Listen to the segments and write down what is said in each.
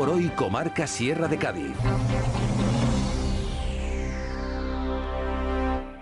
por hoy Comarca Sierra de Cádiz.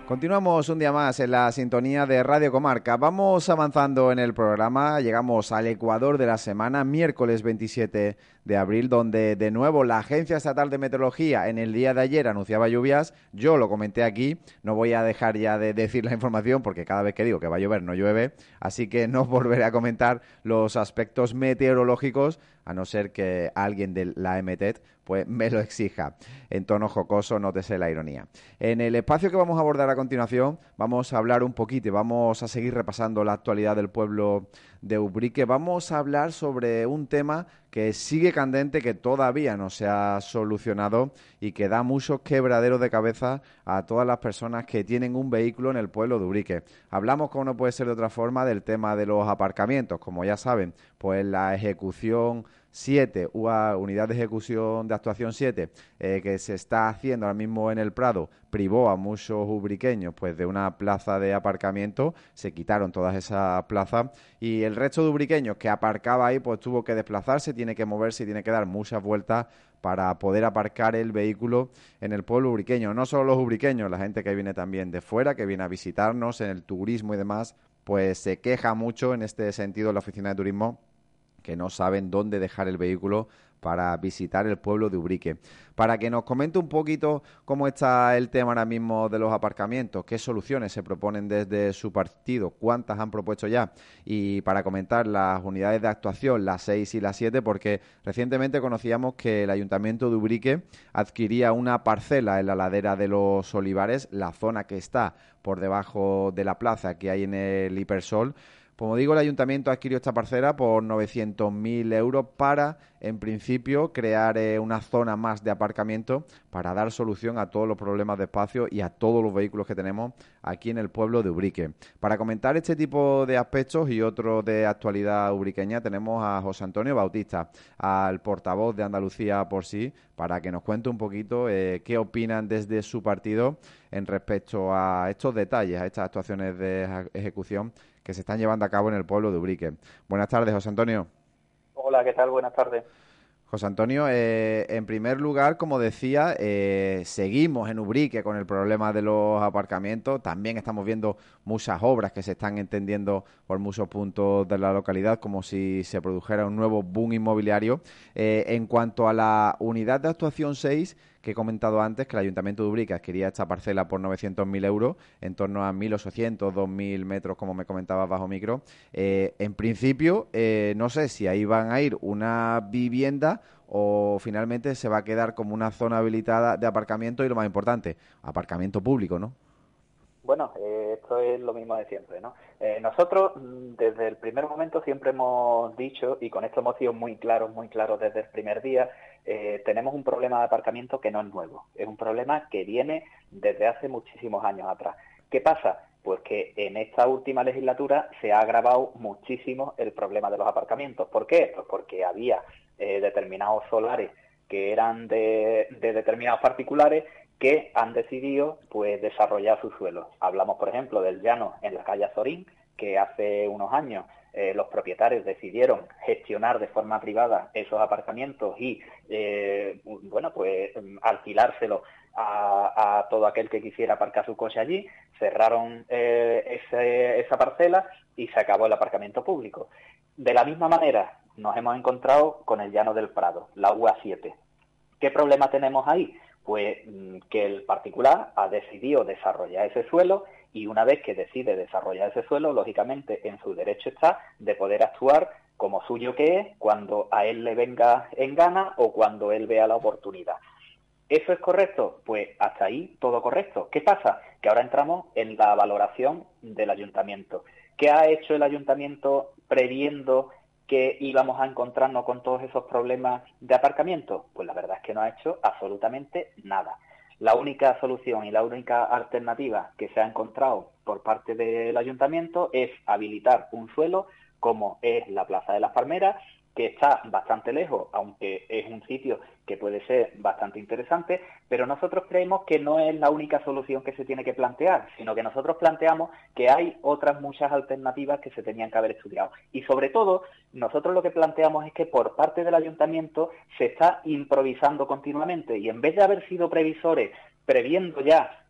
Continuamos un día más en la sintonía de Radio Comarca. Vamos avanzando en el programa. Llegamos al Ecuador de la semana, miércoles 27 de abril, donde de nuevo la Agencia Estatal de Meteorología en el día de ayer anunciaba lluvias. Yo lo comenté aquí. No voy a dejar ya de decir la información porque cada vez que digo que va a llover no llueve. Así que no volveré a comentar los aspectos meteorológicos a no ser que alguien de la MTET pues me lo exija. En tono jocoso, nótese la ironía. En el espacio que vamos a abordar a continuación, vamos a hablar un poquito y vamos a seguir repasando la actualidad del pueblo de Ubrique. Vamos a hablar sobre un tema que sigue candente, que todavía no se ha solucionado y que da muchos quebraderos de cabeza a todas las personas que tienen un vehículo en el pueblo de Ubrique. Hablamos, como no puede ser de otra forma, del tema de los aparcamientos. Como ya saben, pues la ejecución 7, unidad de ejecución de actuación 7, eh, que se está haciendo ahora mismo en el Prado, privó a muchos ubriqueños pues de una plaza de aparcamiento, se quitaron todas esas plazas y el resto de ubriqueños que aparcaba ahí pues tuvo que desplazarse, tiene que moverse y tiene que dar muchas vueltas para poder aparcar el vehículo en el pueblo ubriqueño. No solo los ubriqueños, la gente que viene también de fuera, que viene a visitarnos en el turismo y demás, pues se queja mucho en este sentido la oficina de turismo que no saben dónde dejar el vehículo para visitar el pueblo de Ubrique. Para que nos comente un poquito cómo está el tema ahora mismo de los aparcamientos, qué soluciones se proponen desde su partido, cuántas han propuesto ya, y para comentar las unidades de actuación, las 6 y las 7, porque recientemente conocíamos que el Ayuntamiento de Ubrique adquiría una parcela en la ladera de los Olivares, la zona que está por debajo de la plaza que hay en el Hipersol, como digo, el ayuntamiento adquirió esta parcela por 900.000 euros para, en principio, crear eh, una zona más de aparcamiento para dar solución a todos los problemas de espacio y a todos los vehículos que tenemos aquí en el pueblo de Ubrique. Para comentar este tipo de aspectos y otros de actualidad ubriqueña tenemos a José Antonio Bautista, al portavoz de Andalucía por sí, para que nos cuente un poquito eh, qué opinan desde su partido en respecto a estos detalles, a estas actuaciones de ejecución que se están llevando a cabo en el pueblo de Ubrique. Buenas tardes, José Antonio. Hola, ¿qué tal? Buenas tardes. José Antonio, eh, en primer lugar, como decía, eh, seguimos en Ubrique con el problema de los aparcamientos. También estamos viendo muchas obras que se están entendiendo por muchos puntos de la localidad, como si se produjera un nuevo boom inmobiliario. Eh, en cuanto a la unidad de actuación 6, que he comentado antes, que el Ayuntamiento de Ubrique quería esta parcela por 900.000 euros, en torno a 1.800, 2.000 metros, como me comentabas bajo micro. Eh, en principio, eh, no sé si ahí van a ir una vivienda o finalmente se va a quedar como una zona habilitada de aparcamiento y lo más importante, aparcamiento público, ¿no? Bueno, eh, esto es lo mismo de siempre, ¿no? nosotros mm, desde el primer momento siempre hemos dicho, y con esto hemos sido muy claros, muy claros desde el primer día, eh, tenemos un problema de aparcamiento que no es nuevo, es un problema que viene desde hace muchísimos años atrás. ¿Qué pasa? Pues que en esta última legislatura se ha agravado muchísimo el problema de los aparcamientos. ¿Por qué? Pues porque había eh, determinados solares que eran de, determinados particulares que han decidido pues desarrollar sus suelos. Hablamos, por ejemplo, del llano en la calle Azorín, que hace unos años eh, los propietarios decidieron gestionar de forma privada esos aparcamientos y, eh, bueno, pues alquilárselo a, todo aquel que quisiera aparcar su coche allí, cerraron eh, esa parcela y se acabó el aparcamiento público. De la misma manera, nos hemos encontrado con el llano del Prado, la UA7. ¿Qué problema tenemos ahí? Pues que el particular ha decidido desarrollar ese suelo y una vez que decide desarrollar ese suelo, lógicamente en su derecho está de poder actuar como suyo que es cuando a él le venga en gana o cuando él vea la oportunidad. ¿Eso es correcto? Pues hasta ahí todo correcto. ¿Qué pasa? Que ahora entramos en la valoración del ayuntamiento. ¿Qué ha hecho el ayuntamiento previendo que íbamos a encontrarnos con todos esos problemas de aparcamiento? Pues la verdad es que no ha hecho absolutamente nada. La única solución y la única alternativa que se ha encontrado por parte del ayuntamiento es habilitar un suelo como es la Plaza de las Palmeras, que está bastante lejos, aunque es un sitio que puede ser bastante interesante, pero nosotros creemos que no es la única solución que se tiene que plantear, sino que nosotros planteamos que hay otras muchas alternativas que se tenían que haber estudiado. Y sobre todo, nosotros lo que planteamos es que por parte del ayuntamiento se está improvisando continuamente y en vez de haber sido previsores previendo ya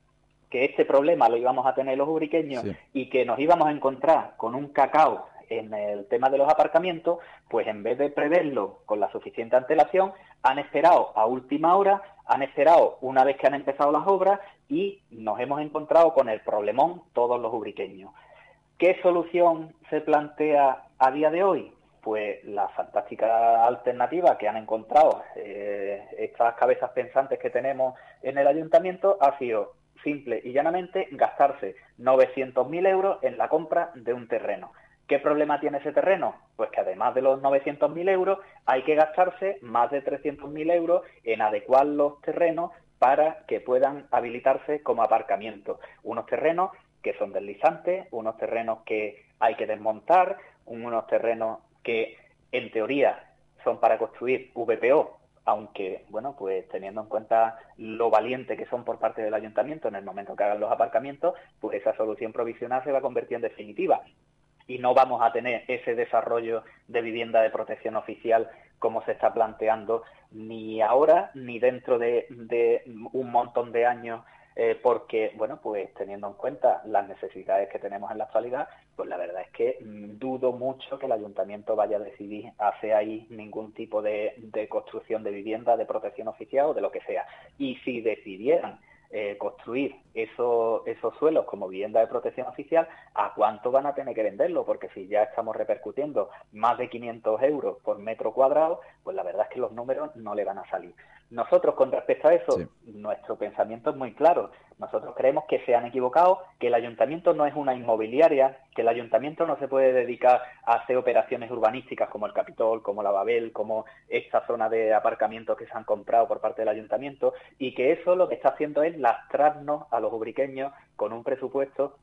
que este problema lo íbamos a tener los ubriqueños y que nos íbamos a encontrar con un cacao en el tema de los aparcamientos, pues en vez de preverlo con la suficiente antelación, han esperado a última hora, han esperado una vez que han empezado las obras y nos hemos encontrado con el problemón todos los ubriqueños. ¿Qué solución se plantea a día de hoy? Pues la fantástica alternativa que han encontrado eh, estas cabezas pensantes que tenemos en el ayuntamiento ha sido simple y llanamente gastarse 900.000 euros en la compra de un terreno. ¿Qué problema tiene ese terreno? Pues que además de los 900.000 euros hay que gastarse más de 300.000 euros en adecuar los terrenos para que puedan habilitarse como aparcamiento. Unos terrenos que son deslizantes, unos terrenos que hay que desmontar, unos terrenos que en teoría son para construir VPO, aunque, bueno, pues teniendo en cuenta lo valiente que son por parte del ayuntamiento en el momento que hagan los aparcamientos, pues esa solución provisional se va a convertir en definitiva y no vamos a tener ese desarrollo de vivienda de protección oficial como se está planteando ni ahora ni dentro de, un montón de años eh, porque, bueno, pues teniendo en cuenta las necesidades que tenemos en la actualidad, pues la verdad es que mm, dudo mucho que el ayuntamiento vaya a decidir hacer ahí ningún tipo de, de construcción de vivienda de protección oficial o de lo que sea. Y si decidieran eh, construir esos, esos suelos como vivienda de protección oficial, ¿a cuánto van a tener que venderlo? Porque si ya estamos repercutiendo más de 500 euros por metro cuadrado, pues la verdad es que los números no le van a salir. Nosotros, con respecto a eso, nuestro pensamiento es muy claro. Nosotros creemos que se han equivocado, que el ayuntamiento no es una inmobiliaria, que el ayuntamiento no se puede dedicar a hacer operaciones urbanísticas como el Capitol, como la Babel, como esta zona de aparcamiento que se han comprado por parte del ayuntamiento, y que eso lo que está haciendo es lastrarnos a los ubriqueños con un presupuesto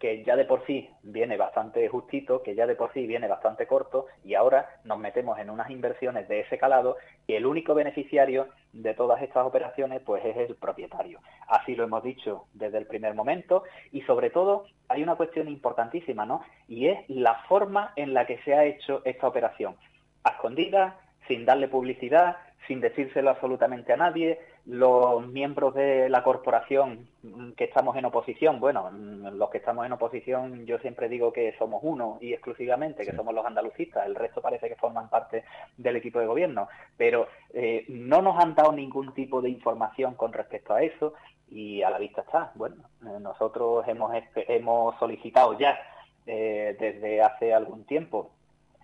que ya de por sí viene bastante justito, que ya de por sí viene bastante corto, y ahora nos metemos en unas inversiones de ese calado y el único beneficiario de todas estas operaciones pues es el propietario. Así lo hemos dicho desde el primer momento y sobre todo hay una cuestión importantísima, ¿no? Y es la forma en la que se ha hecho esta operación. A escondida, sin darle publicidad, sin decírselo absolutamente a nadie, los miembros de la corporación que estamos en oposición, bueno, los que estamos en oposición yo siempre digo que somos uno y exclusivamente, que somos los andalucistas, el resto parece que forman parte del equipo de gobierno, pero eh, no nos han dado ningún tipo de información con respecto a eso y a la vista está. Bueno, eh, nosotros hemos, hemos solicitado ya eh, desde hace algún tiempo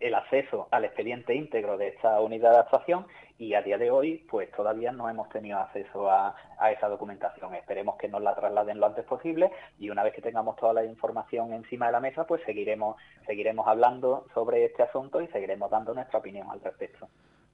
el acceso al expediente íntegro de esta unidad de actuación y a día de hoy pues todavía no hemos tenido acceso a, esa documentación. Esperemos que nos la trasladen lo antes posible y una vez que tengamos toda la información encima de la mesa pues seguiremos, seguiremos hablando sobre este asunto y seguiremos dando nuestra opinión al respecto.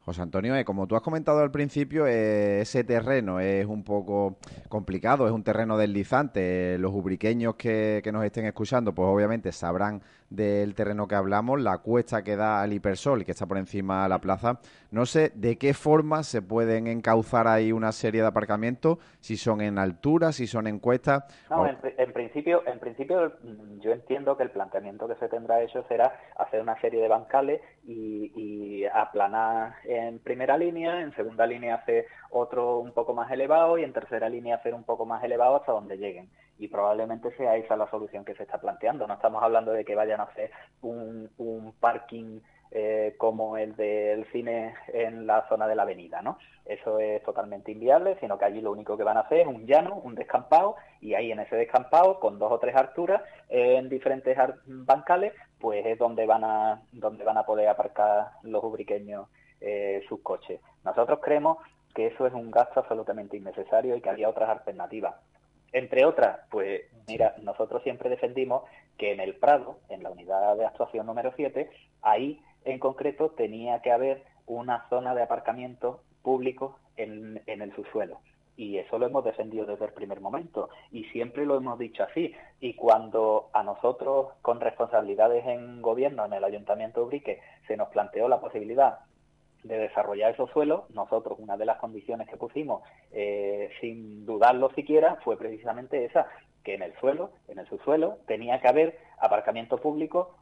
José Antonio, eh, como tú has comentado al principio, eh, ese terreno es un poco complicado, es un terreno deslizante. los ubriqueños que, que, nos estén escuchando, pues obviamente sabrán del terreno que hablamos, la cuesta que da al Hipersol, que está por encima de la plaza. No sé de qué forma se pueden encauzar ahí una serie de aparcamientos, si son en altura, si son en cuestas. No, en, principio, en principio yo entiendo que el planteamiento que se tendrá hecho será hacer una serie de bancales y, y aplanar en primera línea, en segunda línea hacer otro un poco más elevado y en tercera línea hacer un poco más elevado hasta donde lleguen. Y probablemente sea esa la solución que se está planteando. No estamos hablando de que vayan a hacer un, un parking eh, como el del cine en la zona de la avenida, ¿no? Eso es totalmente inviable, sino que allí lo único que van a hacer es un llano, un descampado, y ahí en ese descampado, con dos o tres alturas, en diferentes bancales, pues es donde van a, donde van a poder aparcar los ubriqueños eh, sus coches. Nosotros creemos que eso es un gasto absolutamente innecesario y que había otras alternativas. Entre otras, pues mira, nosotros siempre defendimos que en el Prado, en la unidad de actuación número 7, ahí en concreto tenía que haber una zona de aparcamiento público en, en el subsuelo. y eso lo hemos defendido desde el primer momento y siempre lo hemos dicho así. Y cuando a nosotros, con responsabilidades en gobierno, en el Ayuntamiento de Ubrique, se nos planteó la posibilidad de desarrollar esos suelos, nosotros una de las condiciones que pusimos, eh, sin dudarlo siquiera, fue precisamente esa, que en el suelo, en el subsuelo, tenía que haber aparcamiento público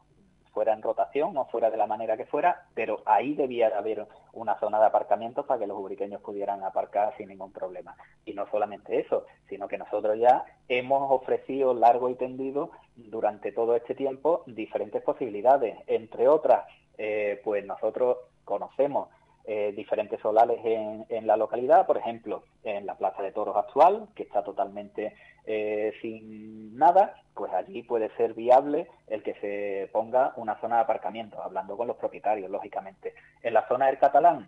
fuera en rotación o fuera de la manera que fuera, pero ahí debía haber una zona de aparcamiento para que los ubriqueños pudieran aparcar sin ningún problema. Y no solamente eso, sino que nosotros ya hemos ofrecido largo y tendido durante todo este tiempo diferentes posibilidades. Entre otras, eh, pues nosotros conocemos eh, diferentes solares en, en, la localidad, por ejemplo, en la Plaza de Toros actual, que está totalmente eh, sin nada, pues allí puede ser viable el que se ponga una zona de aparcamiento, hablando con los propietarios, lógicamente. En la zona del catalán,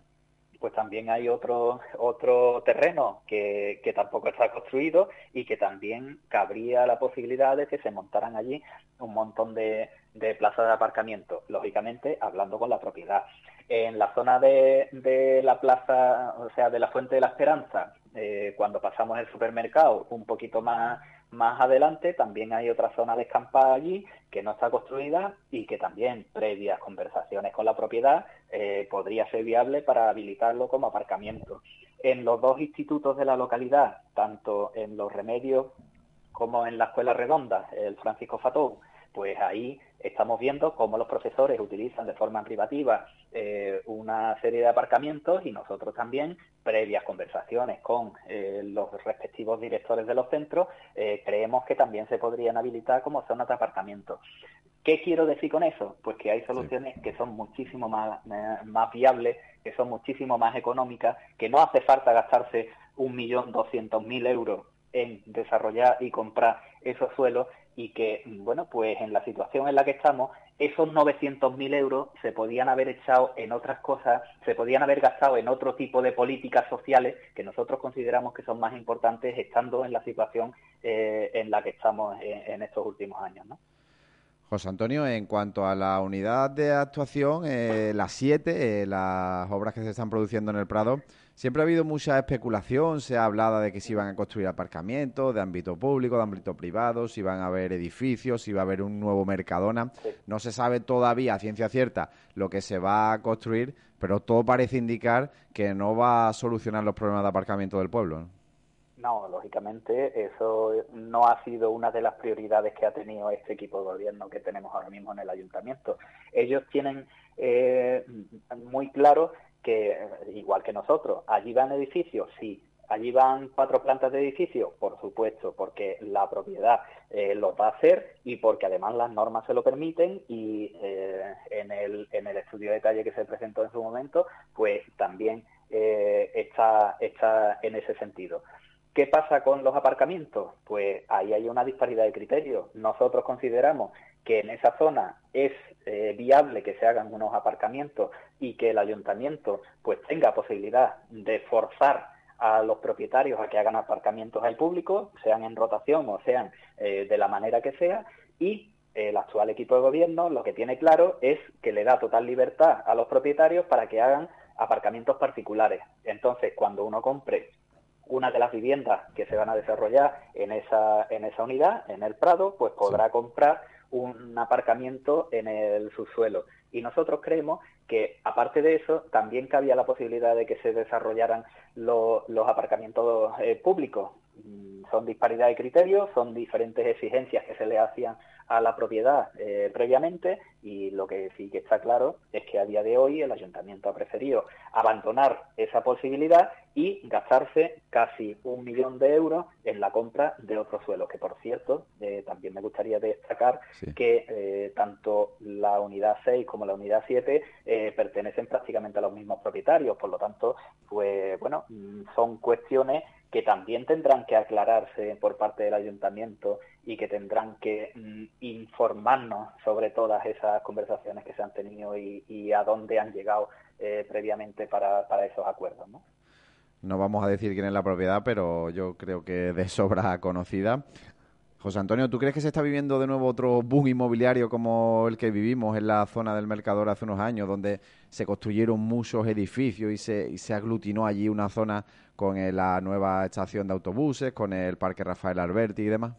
pues también hay otro, otro terreno que, que, tampoco está construido y que también cabría la posibilidad de que se montaran allí un montón de, de plazas de aparcamiento, lógicamente hablando con la propiedad. En la zona de, de la plaza, o sea, de la Fuente de la Esperanza, eh, cuando pasamos el supermercado un poquito más, más adelante, también hay otra zona descampada allí que no está construida y que también, previas conversaciones con la propiedad, eh, podría ser viable para habilitarlo como aparcamiento. En los dos institutos de la localidad, tanto en Los Remedios como en la Escuela Redonda, el Francisco Fatón, pues ahí estamos viendo cómo los profesores utilizan de forma privativa eh, una serie de aparcamientos y nosotros también, previas conversaciones con eh, los respectivos directores de los centros, eh, creemos que también se podrían habilitar como zonas de aparcamiento. ¿Qué quiero decir con eso? Pues que hay soluciones que son muchísimo más, más viables, que son muchísimo más económicas, que no hace falta gastarse un millón doscientos mil euros en desarrollar y comprar esos suelos y que, bueno, pues en la situación en la que estamos, esos 900.000 euros se podían haber echado en otras cosas, se podían haber gastado en otro tipo de políticas sociales que nosotros consideramos que son más importantes estando en la situación eh, en la que estamos en, estos últimos años, ¿no? José Antonio, en cuanto a la unidad de actuación, eh, las siete, eh, las obras que se están produciendo en el Prado, Siempre ha habido mucha especulación, se ha hablado de que se iban a construir aparcamientos de ámbito público, de ámbito privado, si iban a haber edificios, si va a haber un nuevo Mercadona. No se sabe todavía a ciencia cierta lo que se va a construir, pero todo parece indicar que no va a solucionar los problemas de aparcamiento del pueblo. No, lógicamente eso no ha sido una de las prioridades que ha tenido este equipo de gobierno que tenemos ahora mismo en el ayuntamiento. Ellos tienen eh, muy claro que, que nosotros, allí van edificios, sí. Allí van cuatro plantas de edificio, por supuesto, porque la propiedad eh, lo va a hacer y porque además las normas se lo permiten y eh, en, el, en el estudio de detalle que se presentó en su momento, pues también eh, está, está en ese sentido. ¿Qué pasa con los aparcamientos? Pues ahí hay una disparidad de criterios. Nosotros consideramos que en esa zona es eh, viable que se hagan unos aparcamientos y que el ayuntamiento pues tenga posibilidad de forzar a los propietarios a que hagan aparcamientos al público, sean en rotación o sean eh, de la manera que sea, y el actual equipo de gobierno lo que tiene claro es que le da total libertad a los propietarios para que hagan aparcamientos particulares. Entonces, cuando uno compre una de las viviendas que se van a desarrollar en esa, en esa unidad, en el Prado, pues podrá comprar un aparcamiento en el subsuelo. Y nosotros creemos que, aparte de eso, también cabía la posibilidad de que se desarrollaran los aparcamientos eh, públicos. Mm, son disparidad de criterios, son diferentes exigencias que se le hacían a la propiedad eh, previamente y lo que sí que está claro es que a día de hoy el ayuntamiento ha preferido abandonar esa posibilidad y gastarse casi un millón de euros en la compra de otros suelos, que por cierto, eh, también me gustaría destacar que eh, tanto la unidad 6 como la unidad 7 pertenecen prácticamente a los mismos propietarios, por lo tanto, pues bueno, mm, son cuestiones que también tendrán que aclararse por parte del ayuntamiento y que tendrán que mm, informarnos sobre todas esas conversaciones que se han tenido y, a dónde han llegado eh, previamente para, para, esos acuerdos. ¿no? no vamos a decir quién es la propiedad, pero yo creo que de sobra conocida. José Antonio, ¿tú crees que se está viviendo de nuevo otro boom inmobiliario como el que vivimos en la zona del Mercador hace unos años, donde se construyeron muchos edificios y se, aglutinó allí una zona con la nueva estación de autobuses, con el Parque Rafael Alberti y demás?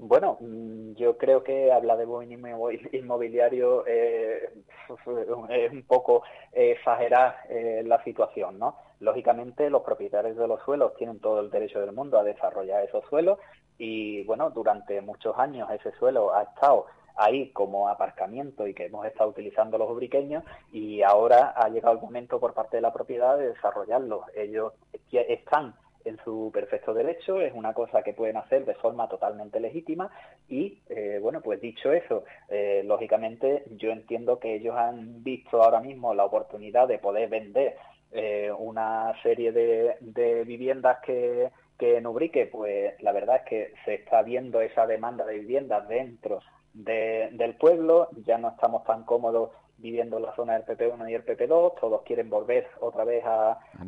Bueno, mm, yo creo que habla de buen inmobiliario eh, es un poco exagerar eh, la situación, ¿no? Lógicamente, los propietarios de los suelos tienen todo el derecho del mundo a desarrollar esos suelos y, bueno, durante muchos años ese suelo ha estado ahí como aparcamiento y que hemos estado utilizando los ubriqueños y ahora ha llegado el momento por parte de la propiedad de desarrollarlo. Ellos están en su perfecto derecho, es una cosa que pueden hacer de forma totalmente legítima y, eh, bueno, pues dicho eso, eh, lógicamente yo entiendo que ellos han visto ahora mismo la oportunidad de poder vender eh, una serie de, viviendas que, que en Ubrique, pues la verdad es que se está viendo esa demanda de viviendas dentro del pueblo, ya no estamos tan cómodos viviendo en la zona del PP1 y el PP2, todos quieren volver otra vez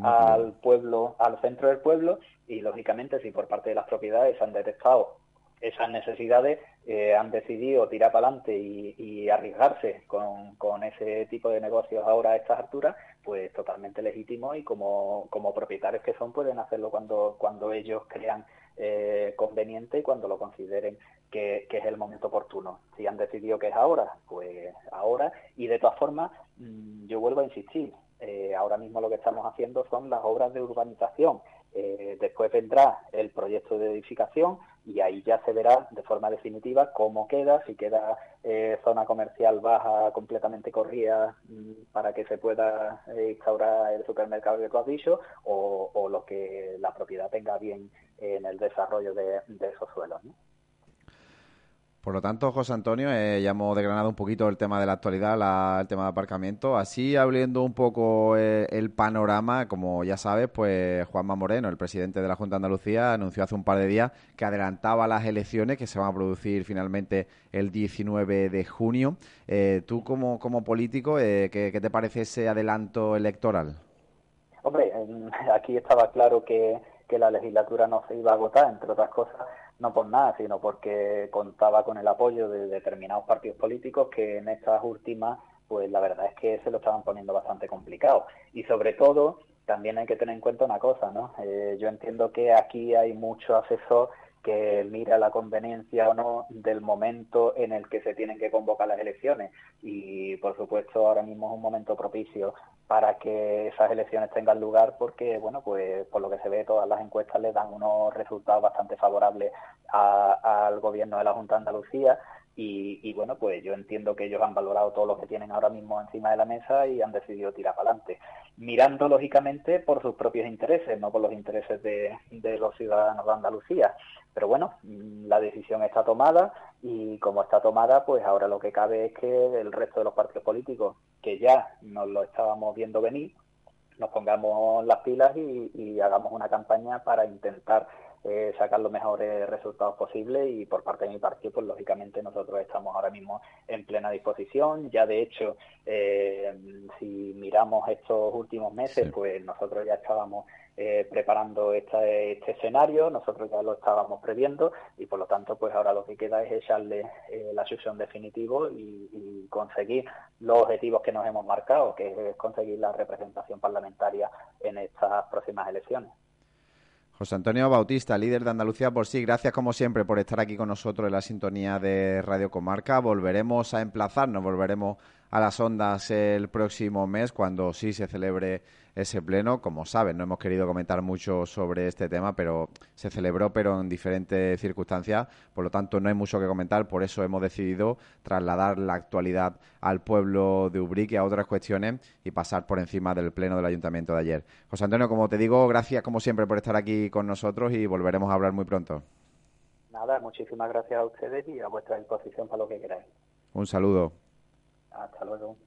al pueblo, al centro del pueblo, y lógicamente si por parte de las propiedades han detectado esas necesidades, eh, han decidido tirar para adelante y, arriesgarse con, con, ese tipo de negocios ahora a estas alturas, pues totalmente legítimo y como, como propietarios que son pueden hacerlo cuando, cuando ellos crean eh, conveniente y cuando lo consideren que, es el momento oportuno. Si han decidido que es ahora, pues ahora. Y de todas formas, mm, yo vuelvo a insistir, eh, ahora mismo lo que estamos haciendo son las obras de urbanización. Eh, después vendrá el proyecto de edificación y ahí ya se verá de forma definitiva cómo queda, si queda eh, zona comercial baja completamente corrida mm, para que se pueda instaurar el supermercado que tú has dicho o, lo que la propiedad tenga bien en el desarrollo de, esos suelos. Por lo tanto, José Antonio, eh, ya hemos desgranado un poquito el tema de la actualidad, el tema de aparcamiento. Así, abriendo un poco eh, el panorama, como ya sabes, pues Juanma Moreno, el presidente de la Junta de Andalucía, anunció hace un par de días que adelantaba las elecciones que se van a producir finalmente el 19 de junio. Eh, tú, como, como político, ¿qué, ¿qué te parece ese adelanto electoral? Hombre, aquí estaba claro que la legislatura no se iba a agotar, entre otras cosas no por nada, sino porque contaba con el apoyo de determinados partidos políticos que en estas últimas, pues la verdad es que se lo estaban poniendo bastante complicado. Y sobre todo, también hay que tener en cuenta una cosa, ¿no? Eh, yo entiendo que aquí hay mucho asesor que mira la conveniencia o no del momento en el que se tienen que convocar las elecciones. Y por supuesto ahora mismo es un momento propicio para que esas elecciones tengan lugar porque, bueno, pues por lo que se ve todas las encuestas le dan unos resultados bastante favorables al gobierno de la Junta de Andalucía y, bueno, pues yo entiendo que ellos han valorado todo lo que tienen ahora mismo encima de la mesa y han decidido tirar para adelante, mirando lógicamente por sus propios intereses, no por los intereses de, los ciudadanos de Andalucía. Pero bueno, mm, la decisión está tomada y como está tomada, pues ahora lo que cabe es que el resto de los partidos políticos, que ya nos lo estábamos viendo venir, nos pongamos las pilas y hagamos una campaña para intentar eh, sacar los mejores resultados posibles y por parte de mi partido, pues lógicamente nosotros estamos ahora mismo en plena disposición. Ya de hecho, eh, si miramos estos últimos meses, pues nosotros ya estábamos eh, preparando este, este, escenario, nosotros ya lo estábamos previendo y por lo tanto, pues ahora lo que queda es echarle la solución definitivo y, y conseguir los objetivos que nos hemos marcado, que es conseguir la representación parlamentaria en estas próximas elecciones. José Antonio Bautista, líder de Andalucía por sí, gracias como siempre por estar aquí con nosotros en la sintonía de Radio Comarca. Volveremos a emplazarnos, volveremos a las ondas el próximo mes cuando sí se celebre ese pleno. Como saben, no hemos querido comentar mucho sobre este tema, pero se celebró, pero en diferentes circunstancias. Por lo tanto, no hay mucho que comentar. Por eso hemos decidido trasladar la actualidad al pueblo de Ubrique a otras cuestiones y pasar por encima del pleno del ayuntamiento de ayer. José Antonio, como te digo, gracias como siempre por estar aquí con nosotros y volveremos a hablar muy pronto. Nada, muchísimas gracias a ustedes y a vuestra disposición para lo que queráis. Un saludo. Hasta luego.